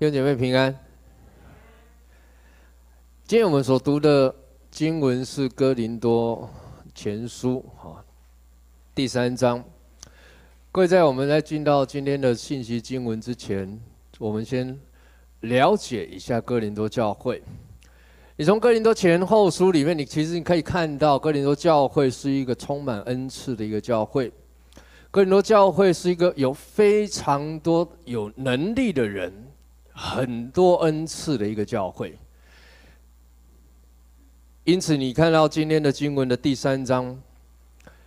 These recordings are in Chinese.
弟兄姐妹平安。今天我们所读的经文是《哥林多前书》哈，第三章。各位在我们在进到今天的信息经文之前，我们先了解一下哥林多教会。你从哥林多前后书里面，你其实你可以看到，哥林多教会是一个充满恩赐的一个教会。哥林多教会是一个有非常多有能力的人。很多恩赐的一个教会，因此你看到今天的经文的第三章，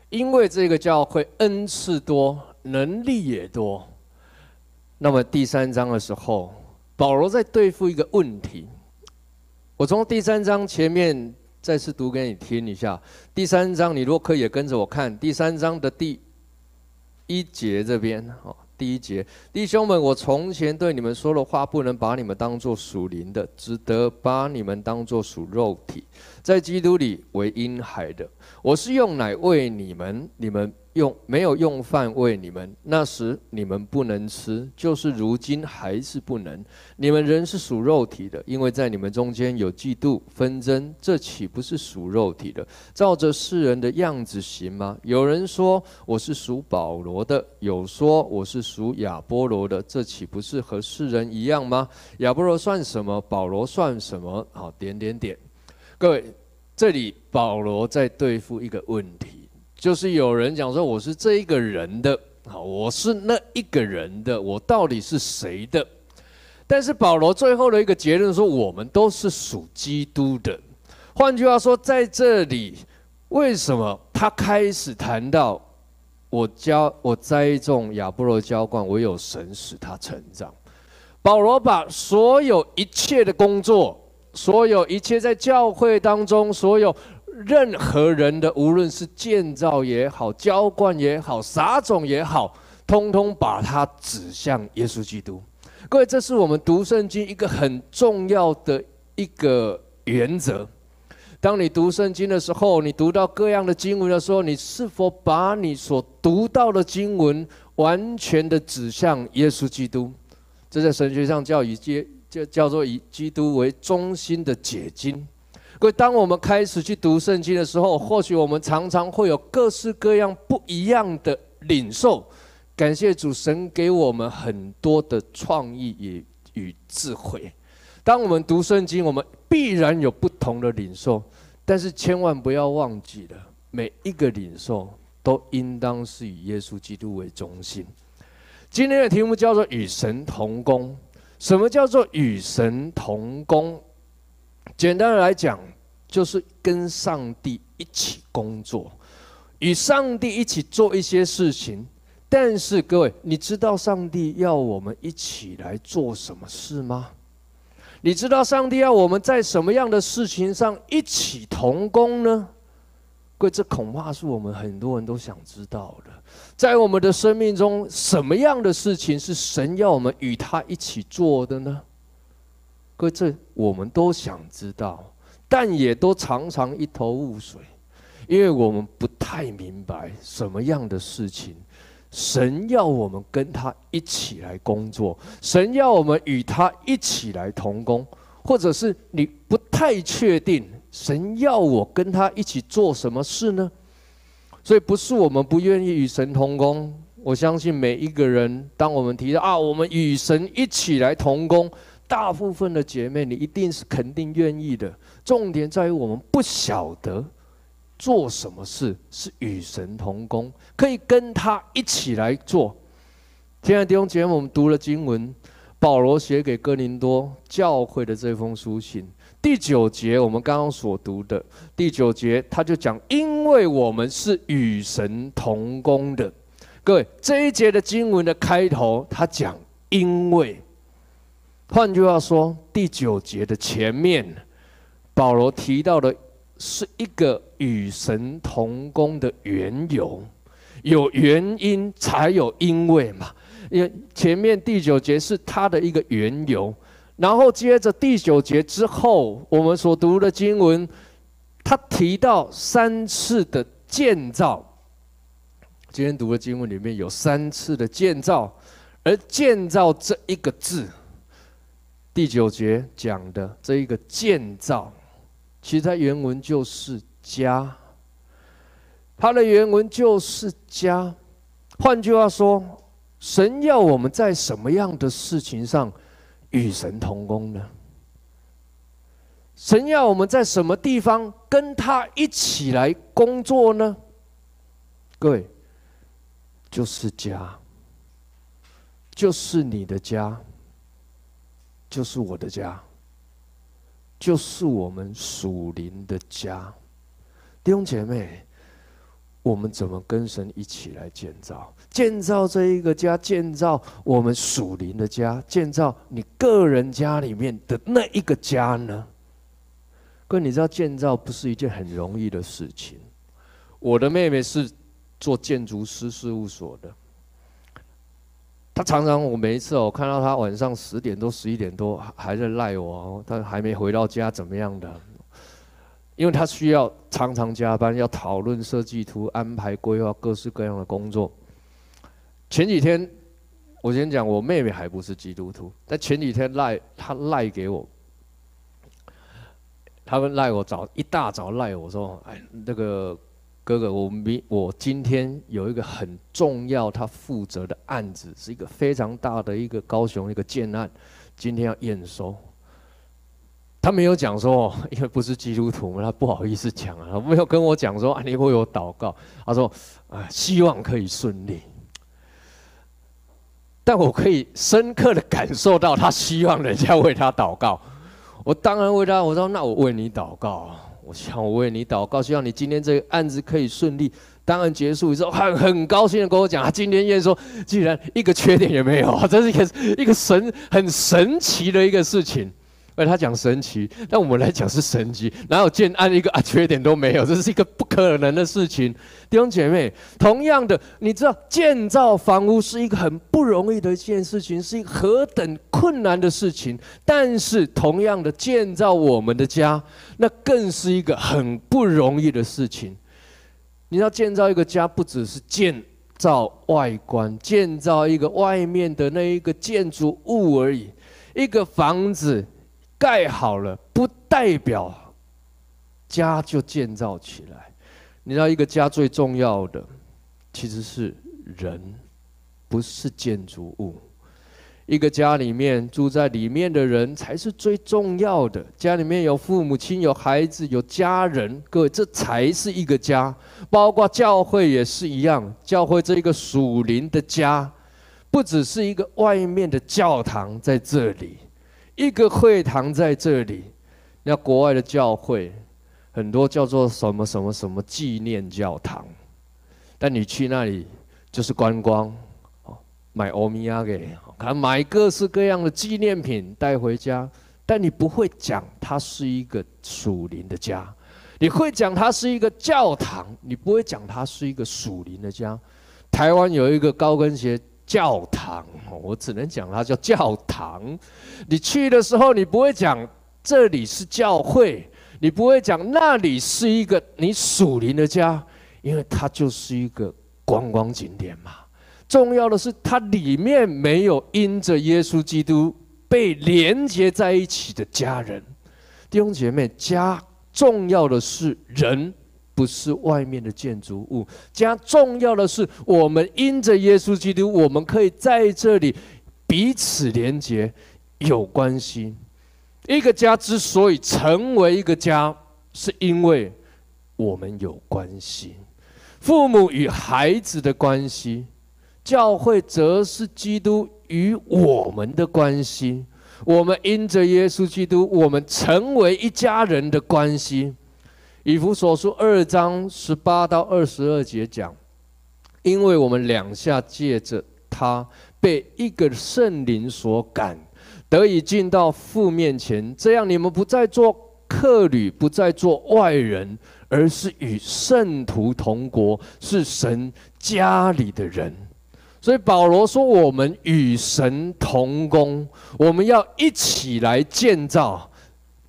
因为这个教会恩赐多，能力也多，那么第三章的时候，保罗在对付一个问题。我从第三章前面再次读给你听一下。第三章，你如果可以也跟着我看，第三章的第一节这边哦，第一节，弟兄们，我从前对你们说的话，不能把你们当作属灵的，只得把你们当作属肉体，在基督里为婴孩的。我是用奶喂你们，你们。用没有用饭喂你们，那时你们不能吃，就是如今还是不能。你们人是属肉体的，因为在你们中间有嫉妒纷争，这岂不是属肉体的？照着世人的样子行吗？有人说我是属保罗的，有说我是属亚波罗的，这岂不是和世人一样吗？亚波罗算什么？保罗算什么？好，点点点。各位，这里保罗在对付一个问题。就是有人讲说我是这一个人的，好，我是那一个人的，我到底是谁的？但是保罗最后的一个结论说，我们都是属基督的。换句话说，在这里，为什么他开始谈到我教我栽种亚波罗浇灌，唯有神使他成长？保罗把所有一切的工作，所有一切在教会当中所有。任何人的，无论是建造也好、浇灌也好、撒种也好，通通把它指向耶稣基督。各位，这是我们读圣经一个很重要的一个原则。当你读圣经的时候，你读到各样的经文的时候，你是否把你所读到的经文完全的指向耶稣基督？这在神学上叫以基，就叫做以基督为中心的解经。所以，当我们开始去读圣经的时候，或许我们常常会有各式各样不一样的领受。感谢主，神给我们很多的创意与与智慧。当我们读圣经，我们必然有不同的领受，但是千万不要忘记了，每一个领受都应当是以耶稣基督为中心。今天的题目叫做“与神同工”。什么叫做与神同工？简单的来讲，就是跟上帝一起工作，与上帝一起做一些事情。但是各位，你知道上帝要我们一起来做什么事吗？你知道上帝要我们在什么样的事情上一起同工呢？各位，这恐怕是我们很多人都想知道的。在我们的生命中，什么样的事情是神要我们与他一起做的呢？各位，这我们都想知道，但也都常常一头雾水，因为我们不太明白什么样的事情，神要我们跟他一起来工作，神要我们与他一起来同工，或者是你不太确定，神要我跟他一起做什么事呢？所以不是我们不愿意与神同工，我相信每一个人，当我们提到啊，我们与神一起来同工。大部分的姐妹，你一定是肯定愿意的。重点在于我们不晓得做什么事是与神同工，可以跟他一起来做。亲爱的弟兄姐妹，我们读了经文，保罗写给哥林多教会的这封书信，第九节我们刚刚所读的第九节，他就讲：因为我们是与神同工的。各位，这一节的经文的开头，他讲因为。换句话说，第九节的前面，保罗提到的是一个与神同工的缘由，有原因才有因为嘛。因为前面第九节是他的一个缘由，然后接着第九节之后，我们所读的经文，他提到三次的建造。今天读的经文里面有三次的建造，而建造这一个字。第九节讲的这一个建造，其实它原文就是家。它的原文就是家。换句话说，神要我们在什么样的事情上与神同工呢？神要我们在什么地方跟他一起来工作呢？各位，就是家，就是你的家，就是我的家，就是我们属灵的家。弟兄姐妹，我们怎么跟神一起来建造？建造这一个家，建造我们属灵的家，建造你个人家里面的那一个家呢？哥，你知道建造不是一件很容易的事情。我的妹妹是。做建筑师事务所的，他常常我每一次我看到他晚上十点多十一点多还在赖我，哦他还没回到家怎么样的？因为他需要常常加班，要讨论设计图、安排规划各式各样的工作。前几天我先讲，我妹妹还不是基督徒，但前几天赖他赖给我，他们赖我早一大早赖我说，哎那个。哥哥，我明我今天有一个很重要，他负责的案子是一个非常大的一个高雄一个建案，今天要验收。他没有讲说，因为不是基督徒嘛，他不好意思讲啊，他没有跟我讲说啊，你会有祷告。他说啊，希望可以顺利。但我可以深刻的感受到他希望人家为他祷告。我当然为他，我说那我为你祷告。我想我为你祷告，希望你今天这个案子可以顺利。当然结束之后，很很高兴的跟我讲，他今天验收，竟然一个缺点也没有，这是一个一个神很神奇的一个事情。而他讲神奇，但我们来讲是神奇，哪有建安一个啊缺点都没有？这是一个不可能的事情。弟兄姐妹，同样的，你知道建造房屋是一个很不容易的一件事情，是一何等困难的事情。但是同样的，建造我们的家，那更是一个很不容易的事情。你知道建造一个家，不只是建造外观，建造一个外面的那一个建筑物而已，一个房子。盖好了，不代表家就建造起来。你知道，一个家最重要的其实是人，不是建筑物。一个家里面住在里面的人才是最重要的。家里面有父母亲、有孩子、有家人，各位，这才是一个家。包括教会也是一样，教会这一个属灵的家，不只是一个外面的教堂在这里。一个会堂在这里，那国外的教会很多叫做什么什么什么纪念教堂，但你去那里就是观光，哦买欧米亚给，看买各式各样的纪念品带回家，但你不会讲它是一个属灵的家，你会讲它是一个教堂，你不会讲它是一个属灵的家。台湾有一个高跟鞋。教堂，我只能讲它叫教堂。你去的时候，你不会讲这里是教会，你不会讲那里是一个你属灵的家，因为它就是一个观光景点嘛。重要的是，它里面没有因着耶稣基督被连接在一起的家人。弟兄姐妹，家重要的是人。不是外面的建筑物，家重要的是我们因着耶稣基督，我们可以在这里彼此连结，有关系。一个家之所以成为一个家，是因为我们有关系。父母与孩子的关系，教会则是基督与我们的关系。我们因着耶稣基督，我们成为一家人的关系。以弗所书二章十八到二十二节讲，因为我们两下借着他被一个圣灵所感，得以进到父面前，这样你们不再做客旅，不再做外人，而是与圣徒同国，是神家里的人。所以保罗说，我们与神同工，我们要一起来建造，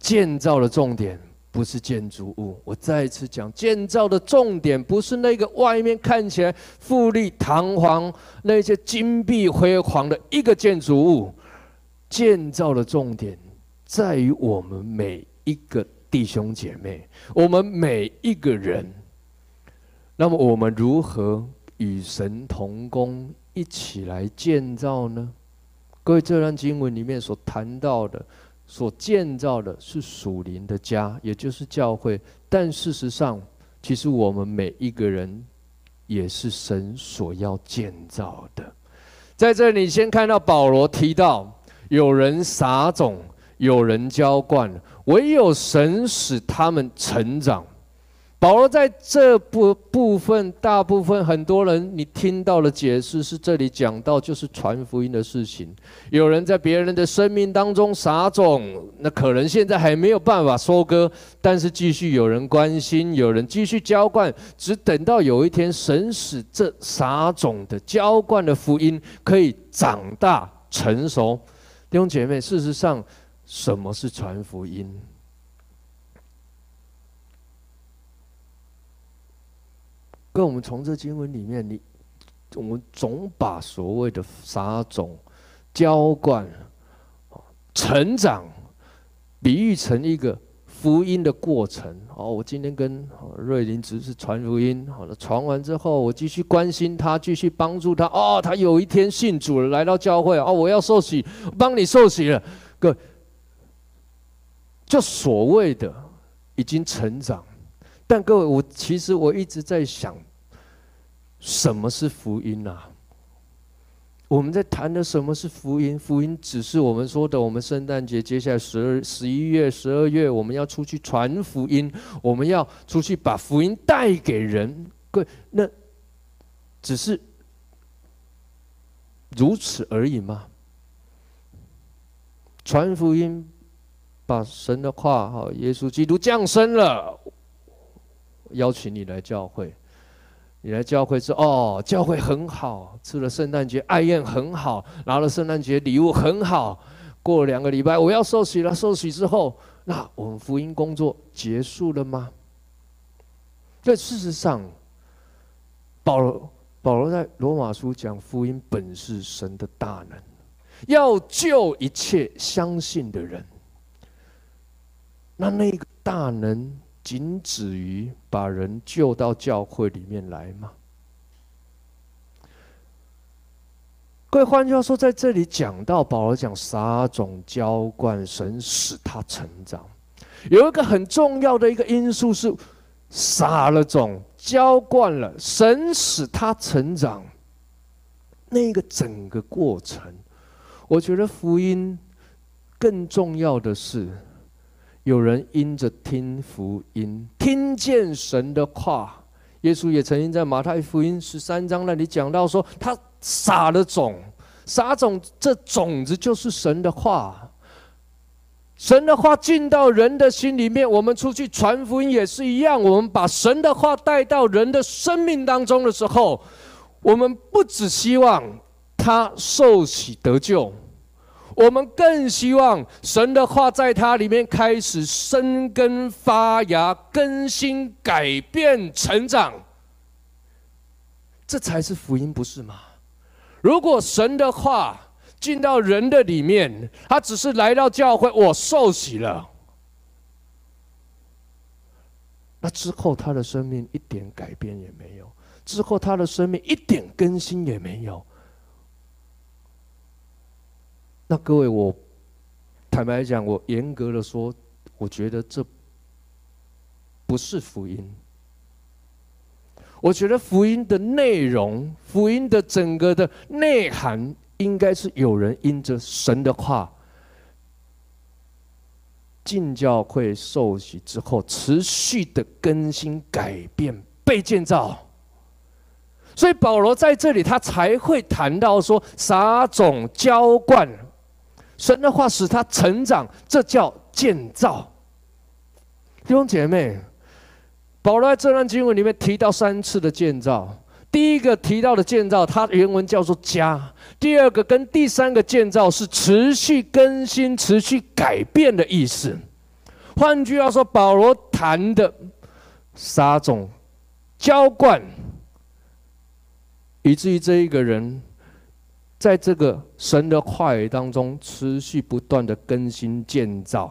建造的重点。不是建筑物，我再一次讲，建造的重点不是那个外面看起来富丽堂皇、那些金碧辉煌的一个建筑物，建造的重点在于我们每一个弟兄姐妹，我们每一个人。那么我们如何与神同工，一起来建造呢？各位，这段经文里面所谈到的，所建造的是属灵的家，也就是教会。但事实上，其实我们每一个人也是神所要建造的。在这里，先看到保罗提到，有人撒种，有人浇灌，唯有神使他们成长。保罗在这部部分，大部分很多人你听到的解释是这里讲到就是传福音的事情。有人在别人的生命当中撒种，那可能现在还没有办法收割，但是继续有人关心，有人继续浇灌，只等到有一天神使这撒种的浇灌的福音可以长大成熟。弟兄姐妹，事实上，什么是传福音？跟我们从这经文里面，你我们总把所谓的撒种、浇灌、成长，比喻成一个福音的过程。哦，我今天跟瑞林只是传福音，好了，传完之后，我继续关心他，继续帮助他。哦，他有一天信主了，来到教会，哦，我要受洗，帮你受洗了。各位，就所谓的已经成长。但各位，我其实我一直在想，什么是福音啊？我们在谈的什么是福音？福音只是我们说的，我们圣诞节接下来十二、十一月、十二月，我们要出去传福音，我们要出去把福音带给人。各位，那只是如此而已吗？传福音，把神的话哈，耶稣基督降生了。邀请你来教会，你来教会说哦，教会很好，吃了圣诞节爱宴很好，拿了圣诞节礼物很好。过了两个礼拜，我要受洗了。受洗之后，那我们福音工作结束了吗？在事实上，保罗保罗在罗马书讲，福音本是神的大能，要救一切相信的人。那那个大能。仅止于把人救到教会里面来吗？各位，换句话说，在这里讲到保罗讲撒种、浇灌，神使他成长，有一个很重要的一个因素是撒了种、浇灌了，神使他成长。那个整个过程，我觉得福音更重要的是。有人因着听福音，听见神的话。耶稣也曾经在马太福音十三章那里讲到说，他撒了种，撒种，这种子就是神的话。神的话进到人的心里面，我们出去传福音也是一样。我们把神的话带到人的生命当中的时候，我们不只希望他受洗得救。我们更希望神的话在他里面开始生根发芽、更新、改变、成长，这才是福音，不是吗？如果神的话进到人的里面，他只是来到教会，我受洗了，那之后他的生命一点改变也没有，之后他的生命一点更新也没有。那各位，我坦白讲，我严格的说，我觉得这不是福音。我觉得福音的内容，福音的整个的内涵，应该是有人因着神的话进教会受洗之后，持续的更新改变，被建造。所以保罗在这里，他才会谈到说撒种、浇灌。神的话使他成长，这叫建造。弟兄姐妹，保罗在这段经文里面提到三次的建造。第一个提到的建造，它原文叫做家；第二个跟第三个建造是持续更新、持续改变的意思。换句话说，保罗谈的撒种、浇灌，以至于这一个人。在这个神的话语当中持续不断的更新、建造、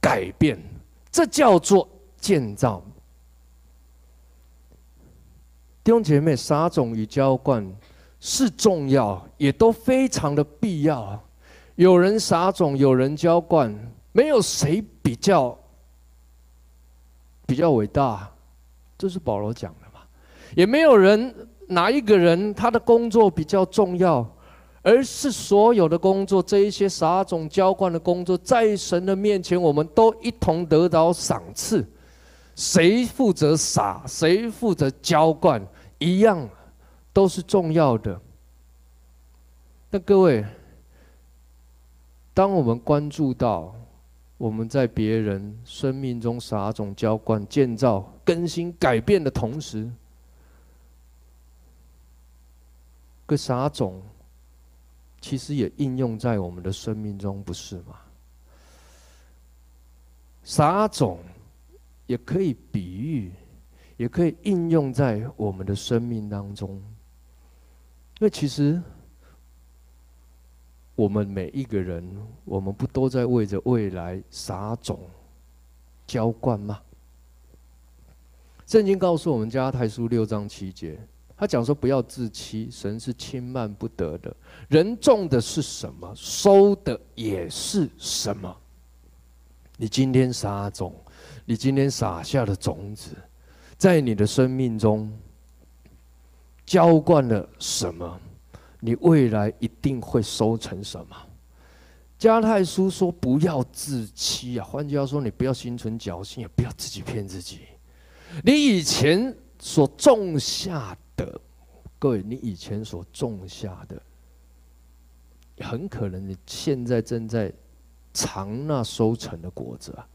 改变，这叫做建造。弟兄姐妹，撒种与浇灌是重要，也都非常的必要。有人撒种，有人浇灌，没有谁比较比较伟大，这是保罗讲的嘛？也没有人。哪一个人他的工作比较重要，而是所有的工作，这一些撒种浇灌的工作，在神的面前，我们都一同得到赏赐。谁负责撒，谁负责浇灌，一样都是重要的。那各位，当我们关注到我们在别人生命中撒种浇灌、建造、更新、改变的同时，个撒种，其实也应用在我们的生命中，不是吗？撒种也可以比喻，也可以应用在我们的生命当中。因为其实我们每一个人，我们不都在为着未来撒种、浇灌吗？圣经告诉我们，加太书六章七节。他讲说：“不要自欺，神是轻慢不得的。人种的是什么，收的也是什么。你今天撒种，你今天撒下的种子，在你的生命中浇灌了什么，你未来一定会收成什么。”加太书说：“不要自欺啊！换句话说，你不要心存侥幸，也不要自己骗自己。你以前所种下。”的各位，你以前所种下的，很可能你现在正在尝那收成的果子啊。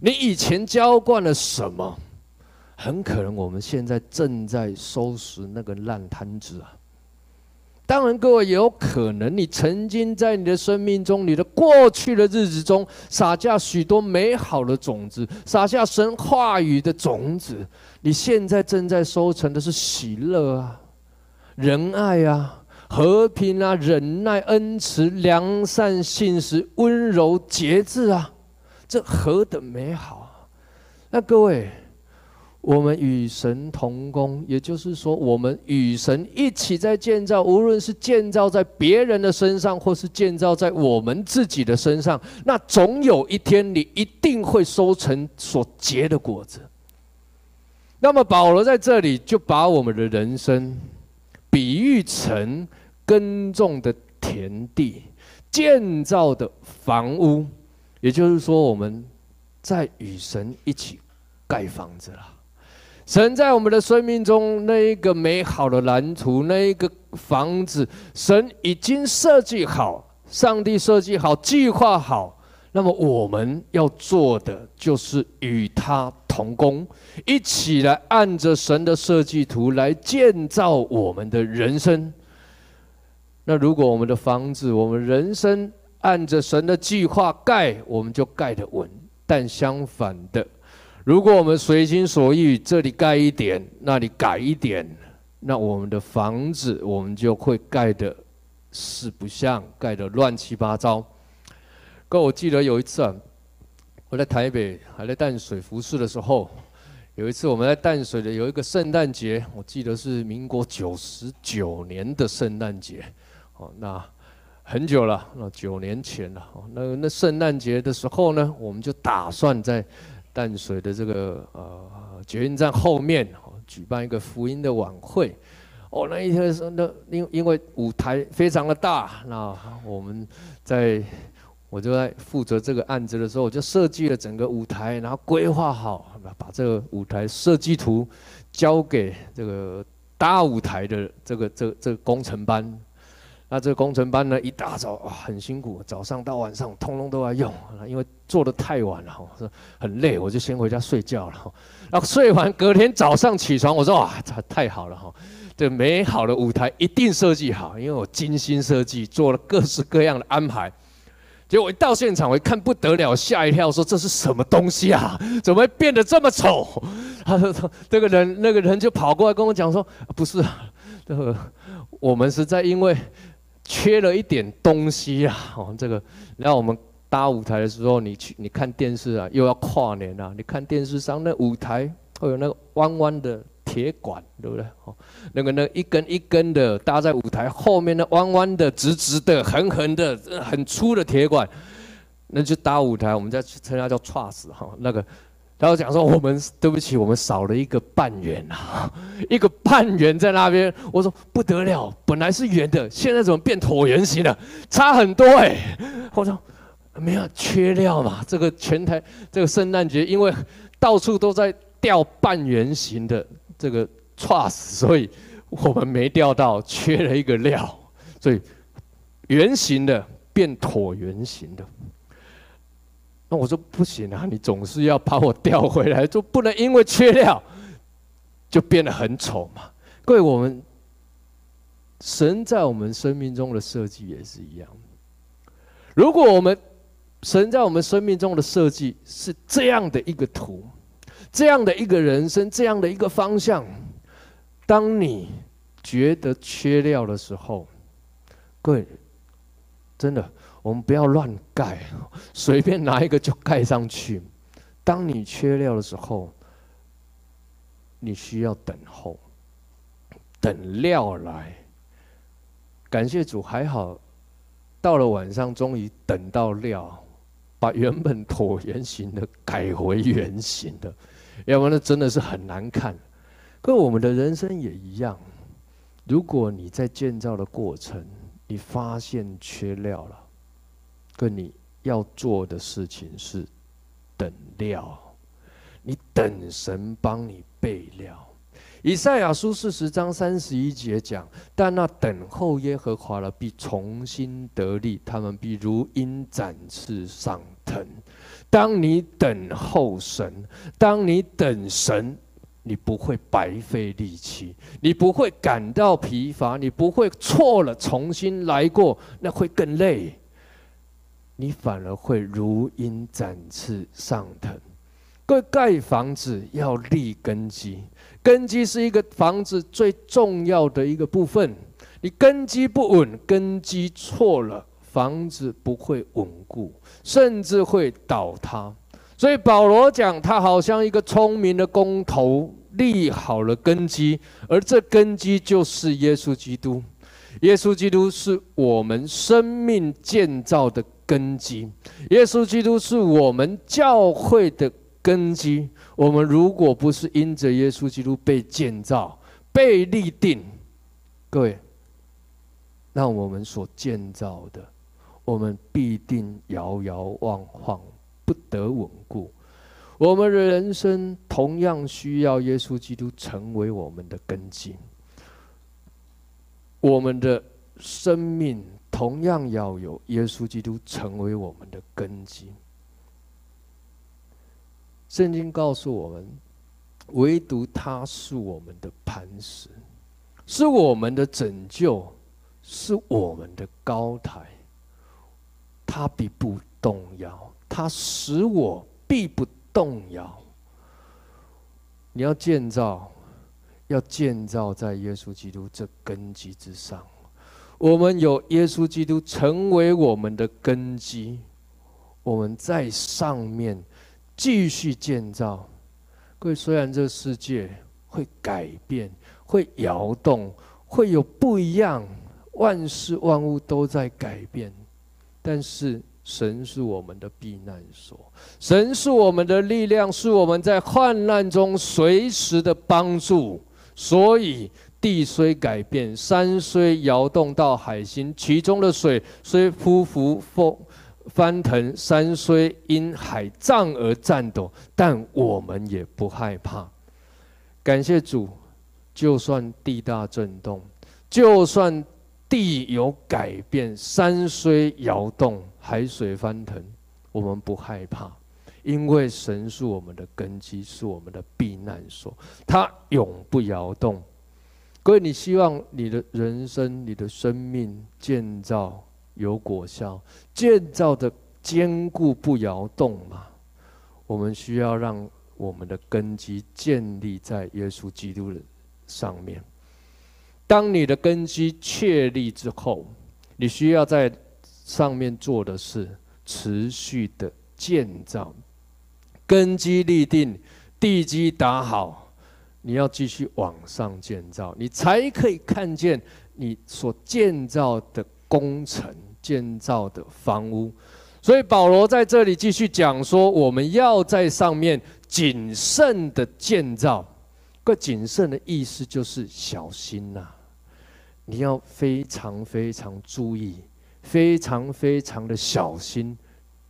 你以前浇灌了什么，很可能我们现在正在收拾那个烂摊子啊。当然，各位有可能，你曾经在你的生命中，你的过去的日子中，撒下许多美好的种子，撒下神话语的种子。你现在正在收成的是喜乐啊、仁爱啊、和平啊、忍耐、恩慈、良善、信实、温柔、节制啊，这何等美好啊！那各位。我们与神同工，也就是说，我们与神一起在建造。无论是建造在别人的身上，或是建造在我们自己的身上，那总有一天，你一定会收成所结的果子。那么，保罗在这里就把我们的人生比喻成耕种的田地、建造的房屋，也就是说，我们在与神一起盖房子了。神在我们的生命中那一个美好的蓝图，那一个房子，神已经设计好，上帝设计好，计划好。那么我们要做的就是与他同工，一起来按着神的设计图来建造我们的人生。那如果我们的房子，我们人生按着神的计划盖，我们就盖得稳。但相反的。如果我们随心所欲，这里盖一点，那里改一点，那我们的房子我们就会盖得四不像，盖得乱七八糟。哥，我记得有一次啊，我在台北还在淡水服侍的时候，有一次我们在淡水的有一个圣诞节，我记得是民国九十九年的圣诞节，哦，那很久了，那九年前了。那那圣诞节的时候呢，我们就打算在。淡水的这个呃捷运站后面哦举办一个福音的晚会，哦，那一天是那因因为舞台非常的大，那我们在我就在负责这个案子的时候，我就设计了整个舞台，然后规划好，把这个舞台设计图交给这个大舞台的这个这个、这个工程班。那这个工程班呢，一大早啊很辛苦，早上到晚上通通都要用，因为做的太晚了，说很累，我就先回家睡觉了。然后 睡完，隔天早上起床，我说哇，这太好了哈，这美好的舞台一定设计好，因为我精心设计，做了各式各样的安排。结果一到现场，我一看不得了，吓一跳，说这是什么东西啊？怎么会变得这么丑？他 说这个人那个人就跑过来跟我讲说，不是，这个我们是在因为。缺了一点东西啊。哦，这个，然后我们搭舞台的时候，你去你看电视啊，又要跨年啊，你看电视上那舞台会有那个弯弯的铁管，对不对？哦，那个那一根一根的搭在舞台后面的弯弯的、直直的、横横的、很粗的铁管，那就搭舞台，我们在称它叫 truss 哈，那个。然后讲说，我们对不起，我们少了一个半圆啊，一个半圆在那边。我说不得了，本来是圆的，现在怎么变椭圆形了？差很多哎。我说没有缺料嘛，这个全台这个圣诞节，因为到处都在吊半圆形的这个 truss，所以我们没钓到，缺了一个料，所以圆形的变椭圆形的。那我说不行啊，你总是要把我调回来，就不能因为缺料就变得很丑嘛。各位，我们神在我们生命中的设计也是一样。如果我们神在我们生命中的设计是这样的一个图，这样的一个人生，这样的一个方向，当你觉得缺料的时候，各位真的。我们不要乱盖，随便拿一个就盖上去。当你缺料的时候，你需要等候，等料来。感谢主，还好，到了晚上终于等到料，把原本椭圆形的改回圆形的，要不然那真的是很难看。可我们的人生也一样，如果你在建造的过程，你发现缺料了。跟你要做的事情是等料，你等神帮你备料。以赛亚书四十章三十一节讲：但那等候耶和华的必重新得力，他们必如鹰展翅上腾。当你等候神，当你等神，你不会白费力气，你不会感到疲乏，你不会错了重新来过，那会更累。你反而会如鹰展翅上腾。各位，盖房子要立根基，根基是一个房子最重要的一个部分。你根基不稳，根基错了，房子不会稳固，甚至会倒塌。所以保罗讲，他好像一个聪明的工头，立好了根基，而这根基就是耶稣基督。耶稣基督是我们生命建造的根基，耶稣基督是我们教会的根基。我们如果不是因着耶稣基督被建造、被立定，各位，那我们所建造的，我们必定摇摇晃晃，不得稳固。我们的人生同样需要耶稣基督成为我们的根基，我们的生命。同样要有耶稣基督成为我们的根基。圣经告诉我们，唯独他是我们的磐石，是我们的拯救，是我们的高台。他必不动摇，他使我必不动摇。你要建造，要建造在耶稣基督这根基之上。我们有耶稣基督成为我们的根基，我们在上面继续建造。各位，虽然这个世界会改变、会摇动、会有不一样，万事万物都在改变，但是神是我们的避难所，神是我们的力量，是我们在患难中随时的帮助，所以。地虽改变，山虽摇动到海心，其中的水虽匍匐风翻腾，山虽因海涨而颤抖，但我们也不害怕。感谢主，就算地大震动，就算地有改变，山虽摇动，海水翻腾，我们不害怕，因为神是我们的根基，是我们的避难所，他永不摇动。各位，你希望你的人生、你的生命建造有果效，建造的坚固不摇动吗？我们需要让我们的根基建立在耶稣基督的上面。当你的根基确立之后，你需要在上面做的是持续的建造，根基立定，地基打好，你要继续往上建造，你才可以看见你所建造的工程、建造的房屋。所以保罗在这里继续讲说，我们要在上面谨慎的建造。个谨慎的意思就是小心呐，你要非常非常注意，非常非常的小心。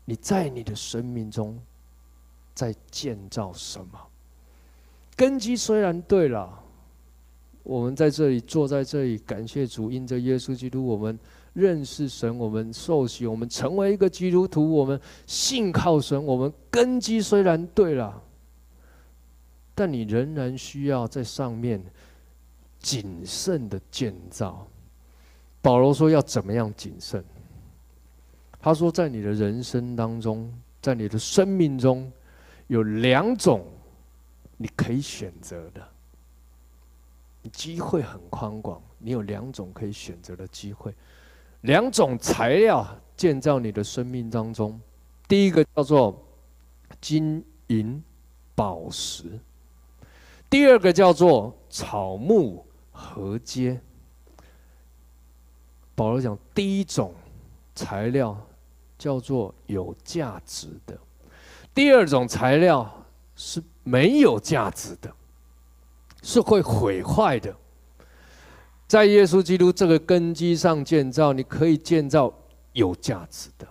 你在你的生命中在建造什么？根基虽然对了，我们在这里坐在这里，感谢主，因着耶稣基督，我们。认识神，我们受洗，我们成为一个基督徒，我们信靠神，我们根基虽然对了，但你仍然需要在上面谨慎的建造。保罗说要怎么样谨慎？他说，在你的人生当中，在你的生命中，有两种你可以选择的，机会很宽广，你有两种可以选择的机会。两种材料建造你的生命当中，第一个叫做金银宝石，第二个叫做草木禾秸。保罗讲，第一种材料叫做有价值的，第二种材料是没有价值的，是会毁坏的。在耶稣基督这个根基上建造，你可以建造有价值的，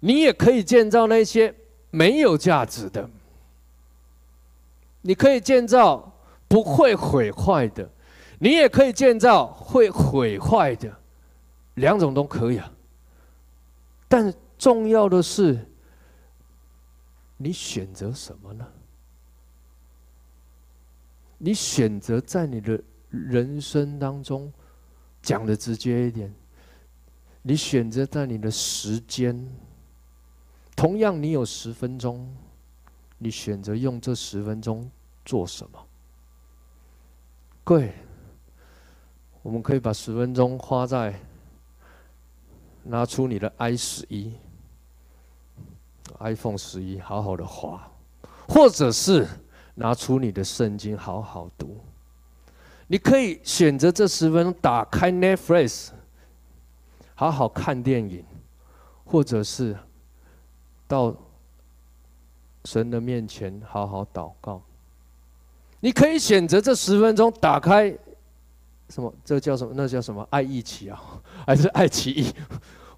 你也可以建造那些没有价值的。你可以建造不会毁坏的，你也可以建造会毁坏的，两种都可以啊。但重要的是，你选择什么呢？你选择在你的。人生当中，讲的直接一点，你选择在你的时间，同样你有十分钟，你选择用这十分钟做什么？贵，我们可以把十分钟花在拿出你的 i 十一，iPhone 十一，好好的花，或者是拿出你的圣经，好好读。你可以选择这十分钟打开 Netflix，好好看电影，或者是到神的面前好好祷告。你可以选择这十分钟打开什么？这叫什么？那叫什么？爱一起啊，还是爱奇艺？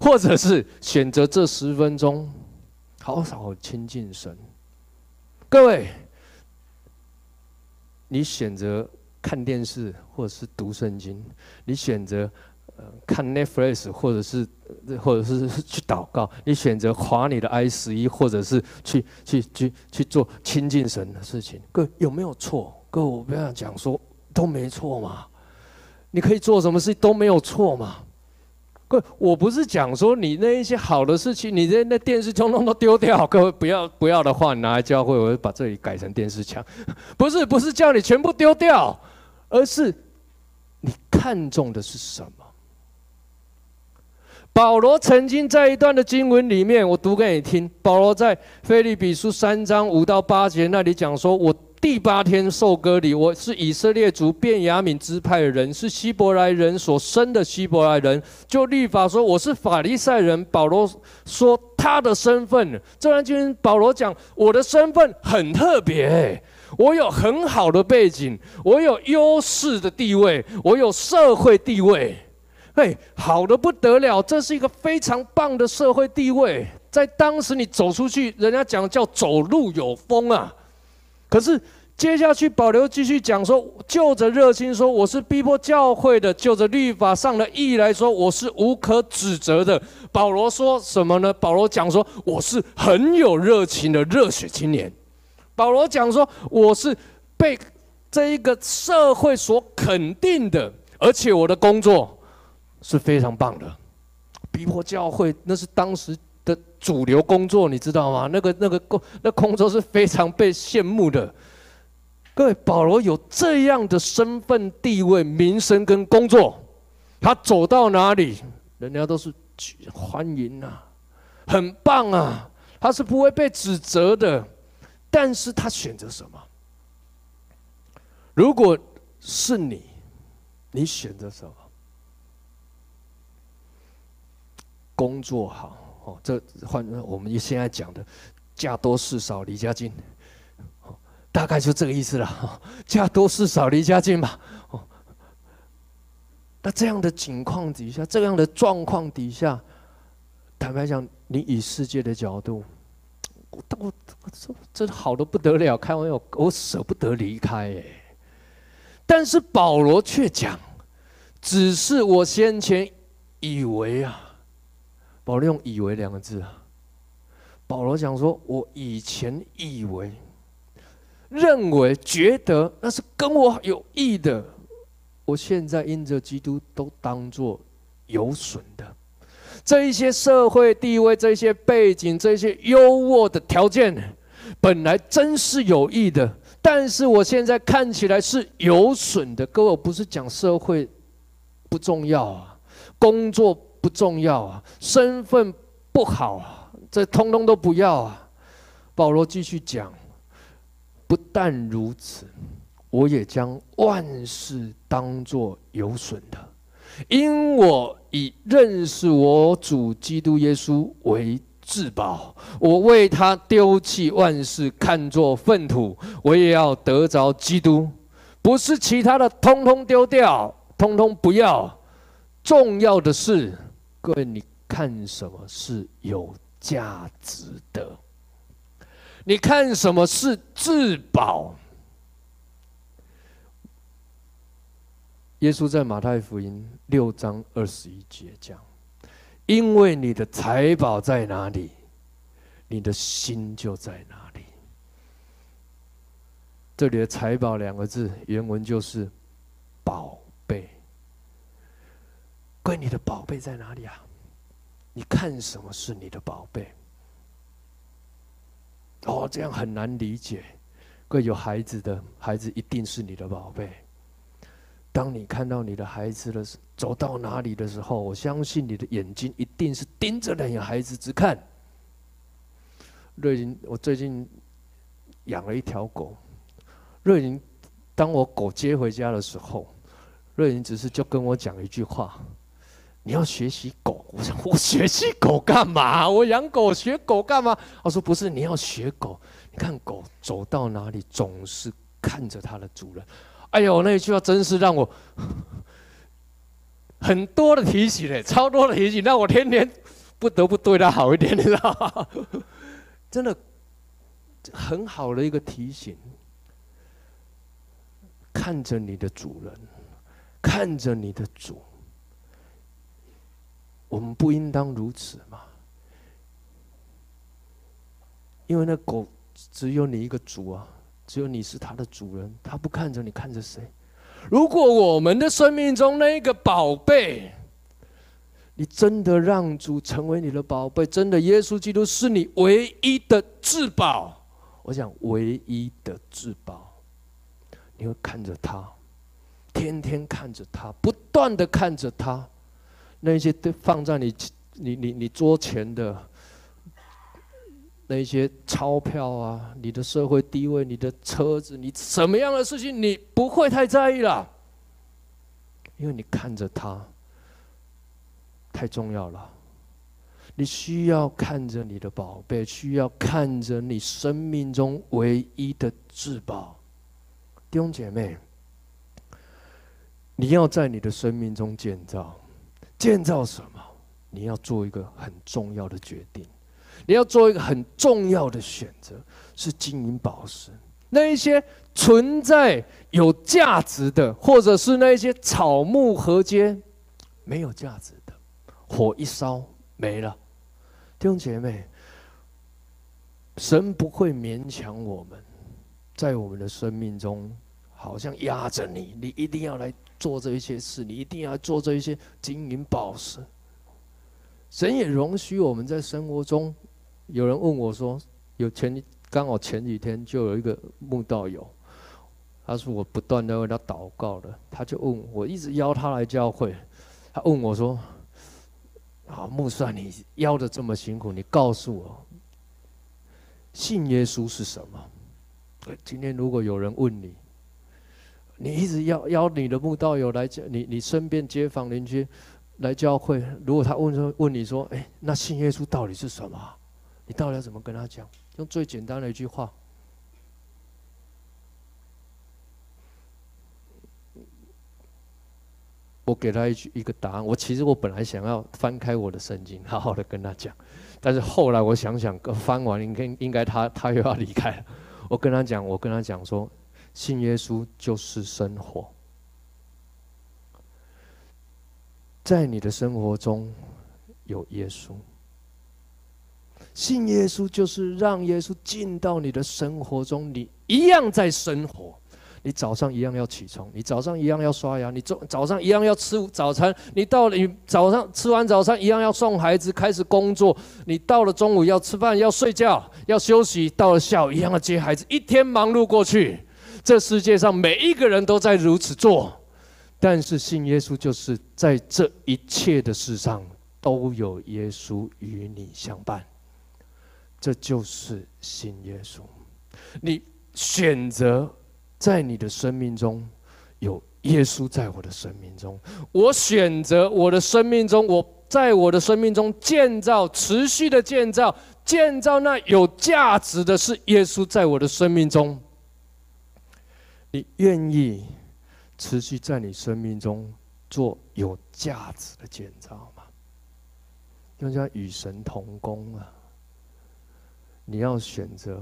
或者是选择这十分钟好好亲近神？各位，你选择。看电视或者是读圣经，你选择呃看 Netflix 或者是或者是去祷告，你选择划你的 i 十一，或者是去去去去做亲近神的事情，各有没有错？各位我不要讲说都没错嘛，你可以做什么事都没有错嘛。各位我不是讲说你那一些好的事情，你在那电视通通都丢掉。各位不要不要的话，你拿来教会，我会把这里改成电视墙。不是不是叫你全部丢掉。而是你看重的是什么？保罗曾经在一段的经文里面，我读给你听。保罗在腓立比书三章五到八节那里讲说：“我第八天受割礼，我是以色列族便雅悯支派的人，是希伯来人所生的希伯来人。就律法说，我是法利赛人。”保罗说他的身份，这段经文保罗讲我的身份很特别、欸。我有很好的背景，我有优势的地位，我有社会地位，嘿，好的不得了，这是一个非常棒的社会地位。在当时你走出去，人家讲叫走路有风啊。可是接下去保罗继续讲说，就着热心说，我是逼迫教会的；就着律法上的意义来说，我是无可指责的。保罗说什么呢？保罗讲说，我是很有热情的热血青年。保罗讲说：“我是被这一个社会所肯定的，而且我的工作是非常棒的。逼迫教会那是当时的主流工作，你知道吗？那个那个工那工作是非常被羡慕的。各位，保罗有这样的身份、地位、名声跟工作，他走到哪里，人家都是欢迎啊，很棒啊，他是不会被指责的。但是他选择什么？如果是你，你选择什么？工作好哦，这换我们现在讲的“嫁多事少，离家近”，大概就这个意思了。嫁多事少，离家近嘛。那这样的情况底下，这样的状况底下，坦白讲，你以世界的角度，我我我这这好的不得了，开玩笑，我舍不得离开哎。但是保罗却讲，只是我先前以为啊。保罗用“以为”两个字啊。保罗讲说：“我以前以为、认为、觉得那是跟我有益的，我现在因着基督都当作有损的。这一些社会地位、这些背景、这些优渥的条件，本来真是有益的，但是我现在看起来是有损的。各位，我不是讲社会不重要啊，工作。”不重要啊，身份不好啊，这通通都不要啊。保罗继续讲，不但如此，我也将万事当作有损的，因我以认识我主基督耶稣为至宝。我为他丢弃万事，看作粪土，我也要得着基督。不是其他的，通通丢掉，通通不要。重要的是。各位，你看什么是有价值的？你看什么是至宝？耶稣在马太福音六章二十一节讲：“因为你的财宝在哪里，你的心就在哪里。”这里的“财宝”两个字，原文就是宝。贵，你的宝贝在哪里啊？你看什么是你的宝贝？哦，这样很难理解。贵有孩子的孩子一定是你的宝贝。当你看到你的孩子的时走到哪里的时候，我相信你的眼睛一定是盯着那个孩子只看。瑞银，我最近养了一条狗。瑞银，当我狗接回家的时候，瑞银只是就跟我讲一句话。你要学习狗，我想我学习狗干嘛？我养狗学狗干嘛？我说不是，你要学狗。你看狗走到哪里总是看着它的主人。哎呦，那一句话真是让我 很多的提醒嘞，超多的提醒，让我天天不得不对它好一点，你知道吗？真的很好的一个提醒。看着你的主人，看着你的主。我们不应当如此吗？因为那狗只有你一个主啊，只有你是它的主人，它不看着你，看着谁？如果我们的生命中那一个宝贝，你真的让主成为你的宝贝，真的耶稣基督是你唯一的至宝，我想唯一的至宝，你会看着他，天天看着他，不断的看着他。那些都放在你、你、你、你桌前的那些钞票啊，你的社会地位、你的车子、你什么样的事情，你不会太在意了，因为你看着它太重要了。你需要看着你的宝贝，需要看着你生命中唯一的至宝。弟兄姐妹，你要在你的生命中建造。建造什么？你要做一个很重要的决定，你要做一个很重要的选择，是金银宝石。那一些存在有价值的，或者是那一些草木禾秸没有价值的，火一烧没了。弟兄姐妹，神不会勉强我们，在我们的生命中，好像压着你，你一定要来。做这一些事，你一定要做这一些金银宝石。神也容许我们在生活中。有人问我说：“有前刚好前几天就有一个慕道友，他说我不断的为他祷告的，他就问我，一直邀他来教会。他问我说：好，木算你邀的这么辛苦，你告诉我，信耶稣是什么？今天如果有人问你，你一直邀邀你的慕道友来你，你身边街坊邻居来教会，如果他问说问你说，哎，那信耶稣到底是什么？你到底要怎么跟他讲？用最简单的一句话。我给他一句一个答案。我其实我本来想要翻开我的圣经，好好的跟他讲，但是后来我想想，翻完应该应该他他又要离开了。我跟他讲，我跟他讲说，信耶稣就是生活，在你的生活中有耶稣，信耶稣就是让耶稣进到你的生活中，你一样在生活。你早上一样要起床，你早上一样要刷牙，你早早上一样要吃早餐，你到了你早上吃完早餐一样要送孩子开始工作，你到了中午要吃饭要睡觉要休息，到了下午一样要接孩子，一天忙碌过去，这世界上每一个人都在如此做，但是信耶稣就是在这一切的事上都有耶稣与你相伴，这就是信耶稣，你选择。在你的生命中，有耶稣在我的生命中。我选择我的生命中，我在我的生命中建造，持续的建造，建造那有价值的是耶稣在我的生命中。你愿意持续在你生命中做有价值的建造吗？用叫与神同工啊！你要选择。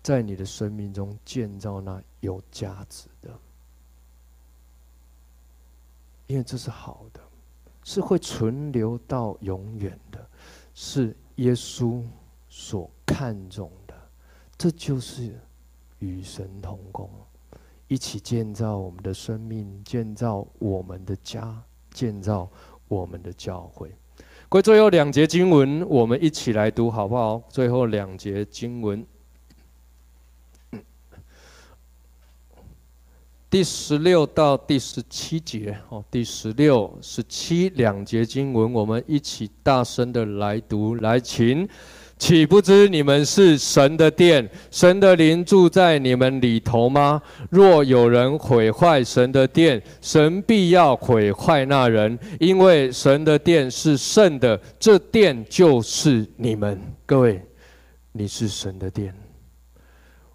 在你的生命中建造那有价值的，因为这是好的，是会存留到永远的，是耶稣所看重的。这就是与神同工，一起建造我们的生命，建造我们的家，建造我们的教会。归最后两节经文，我们一起来读好不好？最后两节经文。第十六到第十七节，哦，第十六、十七两节经文，我们一起大声的来读，来，请，岂不知你们是神的殿，神的灵住在你们里头吗？若有人毁坏神的殿，神必要毁坏那人，因为神的殿是圣的，这殿就是你们。各位，你是神的殿，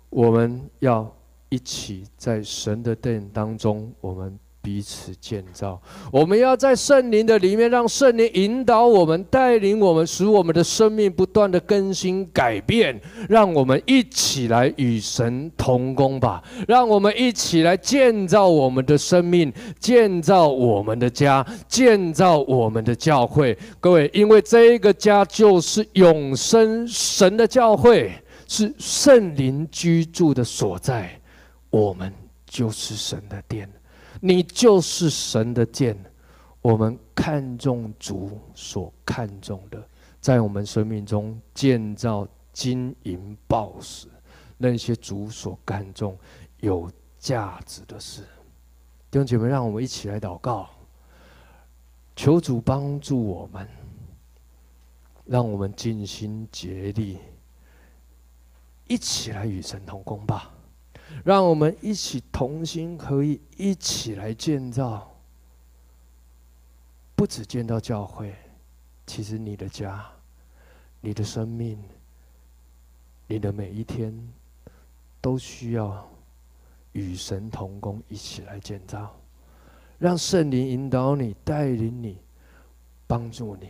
我们要。一起在神的殿当中，我们彼此建造。我们要在圣灵的里面，让圣灵引导我们、带领我们，使我们的生命不断的更新改变。让我们一起来与神同工吧！让我们一起来建造我们的生命，建造我们的家，建造我们的教会。各位，因为这个家就是永生神的教会，是圣灵居住的所在。我们就是神的殿，你就是神的剑。我们看重主所看重的，在我们生命中建造金银宝石，那些主所看重有价值的事。弟兄姐妹，让我们一起来祷告，求主帮助我们，让我们尽心竭力，一起来与神同工吧。让我们一起同心合意，一起来建造。不只建造教会，其实你的家、你的生命、你的每一天，都需要与神同工，一起来建造。让圣灵引导你、带领你、帮助你。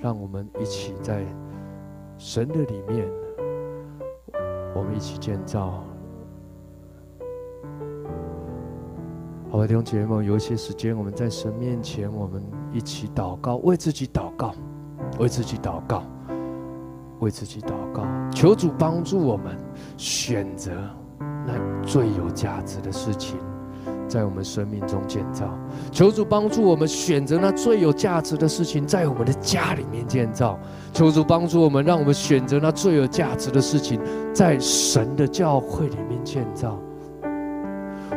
让我们一起在神的里面，我们一起建造。好吧，弟兄姐妹，有一些时间，我们在神面前，我们一起祷告，为自己祷告，为自己祷告，为自己祷告，求主帮助我们选择那最有价值的事情，在我们生命中建造。求主帮助我们选择那最有价值的事情，在我们的家里面建造。求主帮助我们，让我们选择那最有价值的事情，在神的教会里面建造。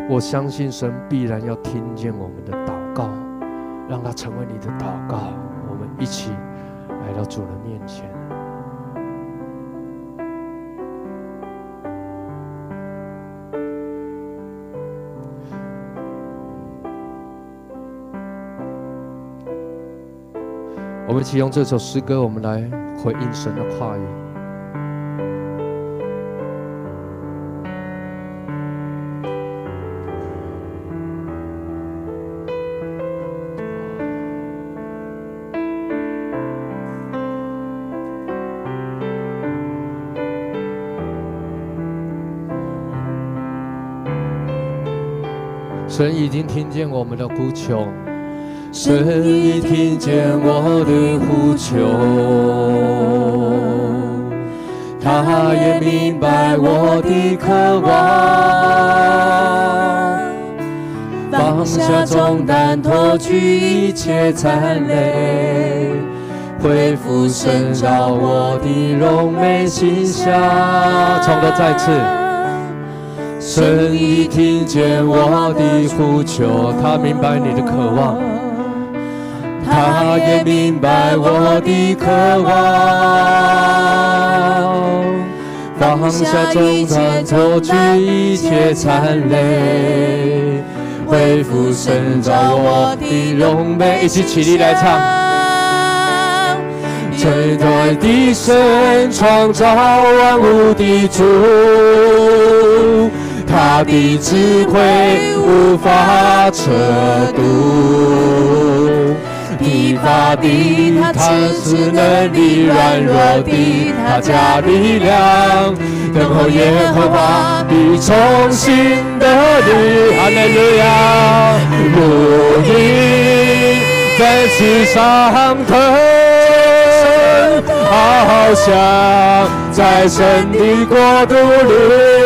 我相信神必然要听见我们的祷告，让他成为你的祷告。我们一起来到主的面前。我们一起用这首诗歌，我们来回应神的话语。神已经听见我们的呼求，神已听见我的呼求，他也明白我的渴望，放下重担，脱去一切残累，恢复神照我的荣美形象。唱歌再次。神已听见我的呼求，他明白你的渴望，他也明白我的渴望。放下重担，脱去一切残累，恢复神造我的荣美。一起起立来唱。最爱的神，创造万物的主。他的智慧无法测度，疲乏的他赐能力，软弱的他加力量，等候耶和华必重新得力。哈利路亚，如鹰展翅上腾，翱翔在神的国度里。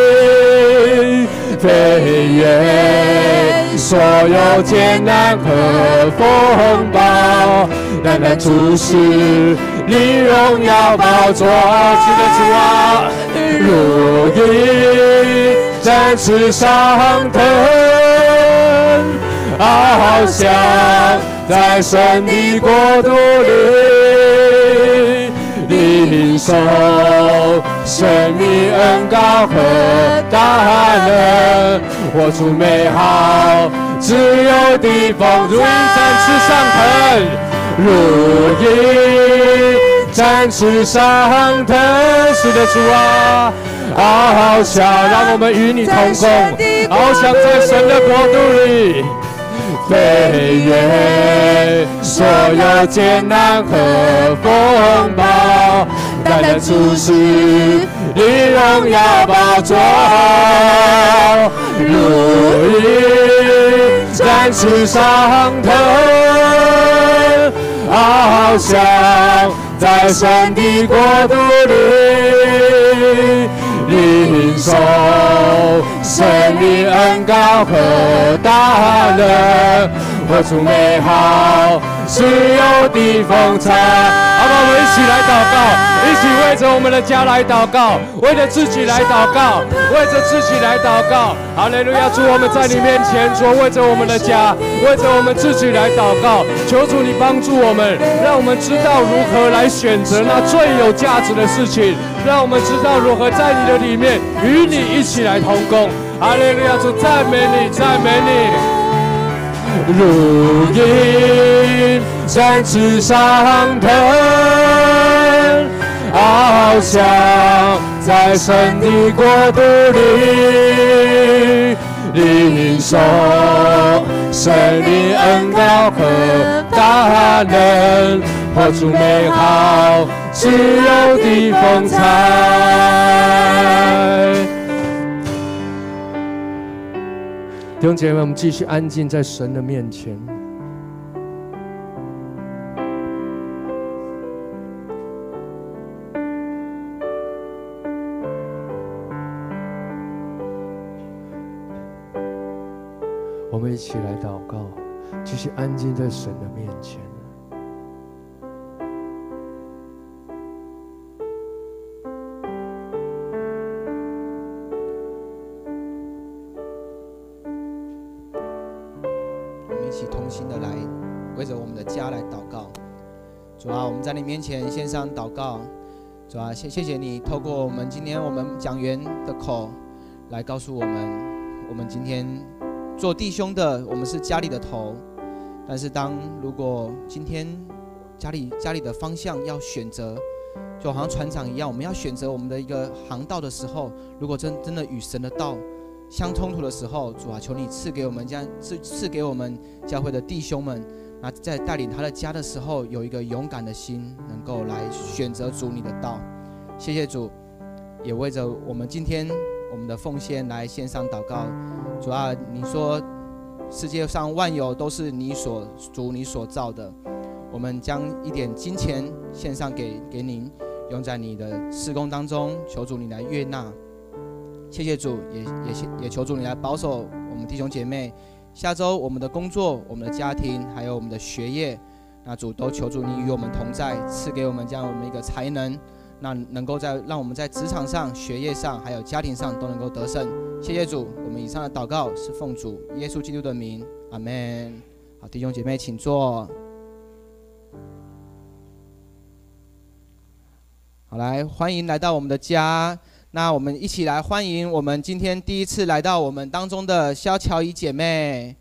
飞越所有艰难和风暴，单单注视你荣耀宝座。记得主啊，如鹰展翅上腾，翱翔在神的国度里。领受神的恩高和大能，活出美好自由的风，如鹰展翅上腾，如鹰展翅上腾，是的主啊，翱翔，让我们与你同工，翱翔在神的国度里。飞越所有艰难和风暴，单单注视你荣耀宝座，如鹰展翅上腾，翱翔在神的国度里。领受神的恩膏和大能，活出美好自由的风采。好吧，我们一起来祷告，一起为着我们的家来祷告，为着自己来祷告，为着自己来祷告。哈利路亚！主，我们在你面前，主为着我们的家，为着我们自己来祷告。求主你帮助我们，让我们知道如何来选择那最有价值的事情。让我们知道如何在你的里面与你一起来同工。哈利路亚！主赞美你，赞美你。如鹰展翅上腾，翱翔在神的国度里，领受神的恩膏和大能，活出美好。自由的风采。弟兄姐妹，我们继续安静在神的面前。我们一起来祷告，继续安静在神的面前。前献上祷告。主啊，谢谢谢你透过我们今天我们讲员的口来告诉我们，我们今天做弟兄的，我们是家里的头。但是当如果今天家里家里的方向要选择，就好像船长一样，我们要选择我们的一个航道的时候，如果真真的与神的道相冲突的时候，主啊，求你赐给我们将赐赐给我们教会的弟兄们，那在带领他的家的时候，有一个勇敢的心，能够来选择主你的道。谢谢主，也为着我们今天我们的奉献来献上祷告。主啊，你说世界上万有都是你所主你所造的，我们将一点金钱献上给给您。用在你的事工当中，求主你来悦纳。谢谢主，也也也求主你来保守我们弟兄姐妹。下周我们的工作、我们的家庭，还有我们的学业，那主都求主你与我们同在，赐给我们这样我们一个才能，那能够在让我们在职场上、学业上，还有家庭上都能够得胜。谢谢主，我们以上的祷告是奉主耶稣基督的名，阿门。好，弟兄姐妹请坐。好，来欢迎来到我们的家。那我们一起来欢迎我们今天第一次来到我们当中的萧乔怡姐妹。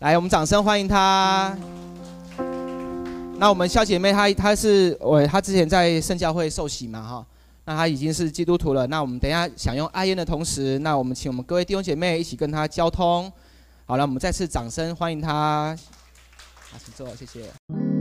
来，我们掌声欢迎她。那我们萧姐妹她她是我她之前在圣教会受洗嘛哈，那她已经是基督徒了。那我们等一下享用爱宴的同时，那我们请我们各位弟兄姐妹一起跟她交通。好了，我们再次掌声欢迎她。好，请坐，谢谢。